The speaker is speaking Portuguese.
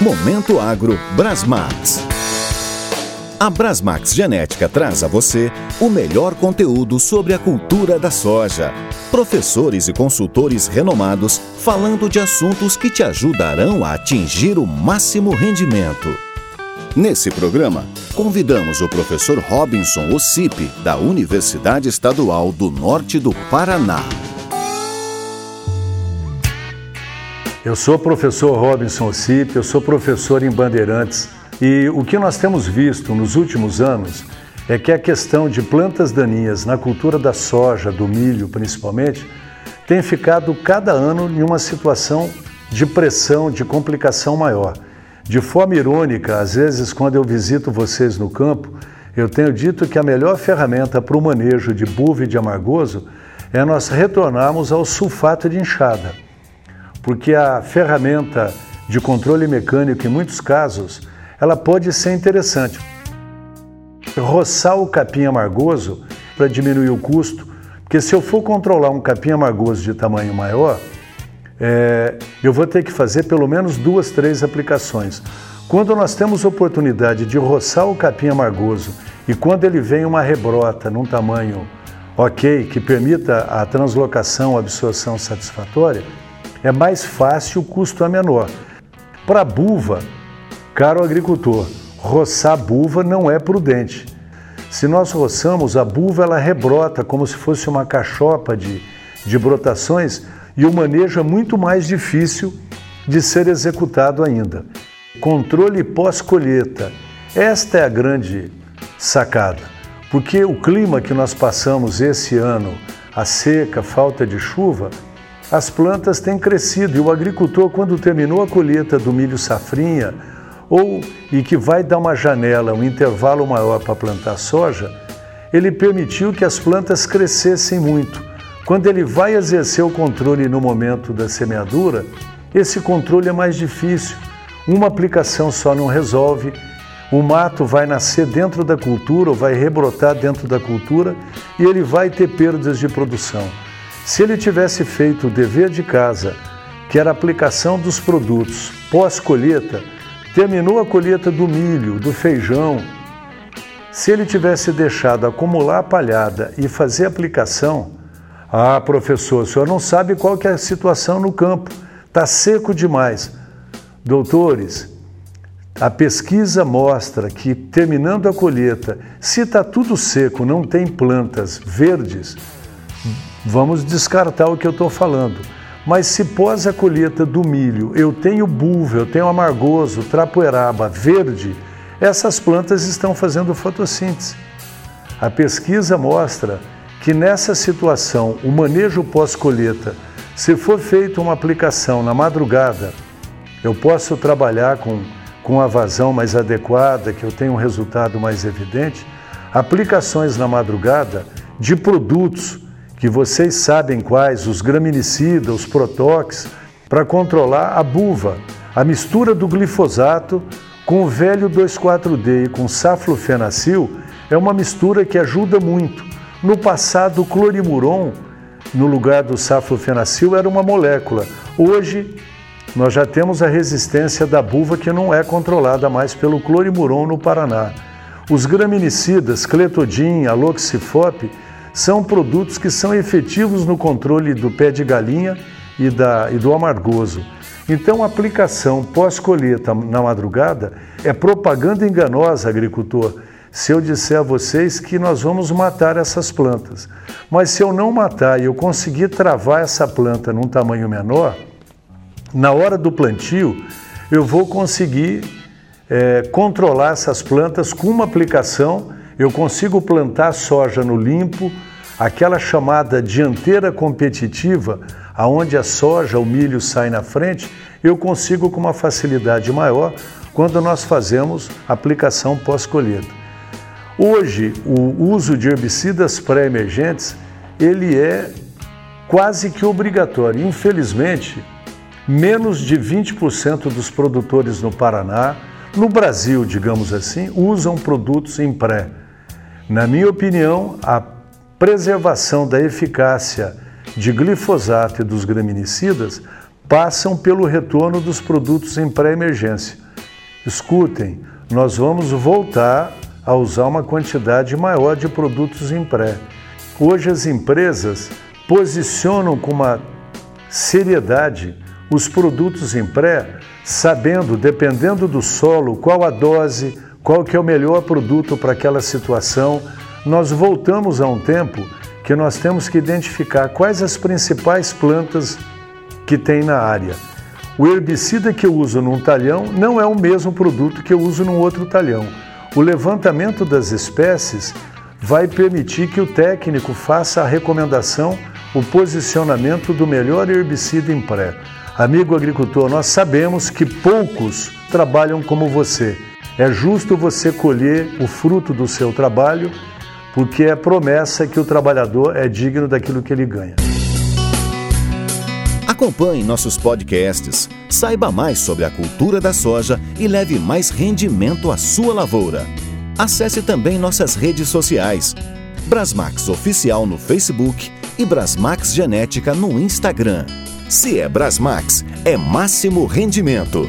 Momento Agro Brasmax. A Brasmax Genética traz a você o melhor conteúdo sobre a cultura da soja. Professores e consultores renomados falando de assuntos que te ajudarão a atingir o máximo rendimento. Nesse programa, convidamos o professor Robinson Ossipe, da Universidade Estadual do Norte do Paraná. Eu sou professor Robinson Ossipe, eu sou professor em Bandeirantes e o que nós temos visto nos últimos anos é que a questão de plantas daninhas na cultura da soja, do milho principalmente, tem ficado cada ano em uma situação de pressão, de complicação maior. De forma irônica, às vezes, quando eu visito vocês no campo, eu tenho dito que a melhor ferramenta para o manejo de buva e de amargoso é nós retornarmos ao sulfato de enxada, porque a ferramenta de controle mecânico, em muitos casos, ela pode ser interessante. Roçar o capim amargoso para diminuir o custo, porque se eu for controlar um capim amargoso de tamanho maior, é, eu vou ter que fazer pelo menos duas, três aplicações. Quando nós temos oportunidade de roçar o capim amargoso e quando ele vem uma rebrota num tamanho ok, que permita a translocação, a absorção satisfatória, é mais fácil, o custo é menor. Para a buva, Caro agricultor, roçar buva não é prudente. Se nós roçamos, a buva ela rebrota como se fosse uma cachopa de, de brotações e o manejo é muito mais difícil de ser executado ainda. Controle pós-colheita. Esta é a grande sacada, porque o clima que nós passamos esse ano, a seca, falta de chuva, as plantas têm crescido e o agricultor, quando terminou a colheita do milho safrinha, ou e que vai dar uma janela, um intervalo maior para plantar soja, ele permitiu que as plantas crescessem muito. Quando ele vai exercer o controle no momento da semeadura, esse controle é mais difícil. Uma aplicação só não resolve. O mato vai nascer dentro da cultura ou vai rebrotar dentro da cultura e ele vai ter perdas de produção. Se ele tivesse feito o dever de casa, que era a aplicação dos produtos pós-colheita, Terminou a colheita do milho, do feijão. Se ele tivesse deixado acumular a palhada e fazer aplicação, ah, professor, o senhor não sabe qual que é a situação no campo. Está seco demais. Doutores, a pesquisa mostra que terminando a colheita, se está tudo seco, não tem plantas verdes, vamos descartar o que eu estou falando. Mas se pós a colheita do milho eu tenho buva, eu tenho amargoso, trapoeraba, verde, essas plantas estão fazendo fotossíntese. A pesquisa mostra que nessa situação, o manejo pós-colheita, se for feita uma aplicação na madrugada, eu posso trabalhar com, com a vazão mais adequada, que eu tenho um resultado mais evidente. Aplicações na madrugada de produtos que vocês sabem quais, os graminicidas, os protox, para controlar a buva, a mistura do glifosato com o velho 2,4-D e com saflofenacil é uma mistura que ajuda muito. No passado, o clorimuron, no lugar do saflofenacil, era uma molécula. Hoje, nós já temos a resistência da buva que não é controlada mais pelo clorimuron no Paraná. Os graminicidas, cletodin, aloxifop, são produtos que são efetivos no controle do pé de galinha e, da, e do amargoso. Então, a aplicação pós-colheita na madrugada é propaganda enganosa, agricultor, se eu disser a vocês que nós vamos matar essas plantas. Mas se eu não matar e eu conseguir travar essa planta num tamanho menor, na hora do plantio, eu vou conseguir é, controlar essas plantas com uma aplicação eu consigo plantar soja no limpo, aquela chamada dianteira competitiva, aonde a soja, o milho sai na frente, eu consigo com uma facilidade maior quando nós fazemos aplicação pós-colheita. Hoje, o uso de herbicidas pré-emergentes, ele é quase que obrigatório. Infelizmente, menos de 20% dos produtores no Paraná, no Brasil, digamos assim, usam produtos em pré. Na minha opinião, a preservação da eficácia de glifosato e dos graminicidas passam pelo retorno dos produtos em pré-emergência. escutem, nós vamos voltar a usar uma quantidade maior de produtos em pré. Hoje as empresas posicionam com uma seriedade os produtos em pré, sabendo, dependendo do solo, qual a dose, qual que é o melhor produto para aquela situação. Nós voltamos a um tempo que nós temos que identificar quais as principais plantas que tem na área. O herbicida que eu uso num talhão não é o mesmo produto que eu uso num outro talhão. O levantamento das espécies vai permitir que o técnico faça a recomendação, o posicionamento do melhor herbicida em pré. Amigo agricultor, nós sabemos que poucos trabalham como você. É justo você colher o fruto do seu trabalho, porque é promessa que o trabalhador é digno daquilo que ele ganha. Acompanhe nossos podcasts, saiba mais sobre a cultura da soja e leve mais rendimento à sua lavoura. Acesse também nossas redes sociais. Brasmax Oficial no Facebook e Brasmax Genética no Instagram. Se é Brasmax, é máximo rendimento.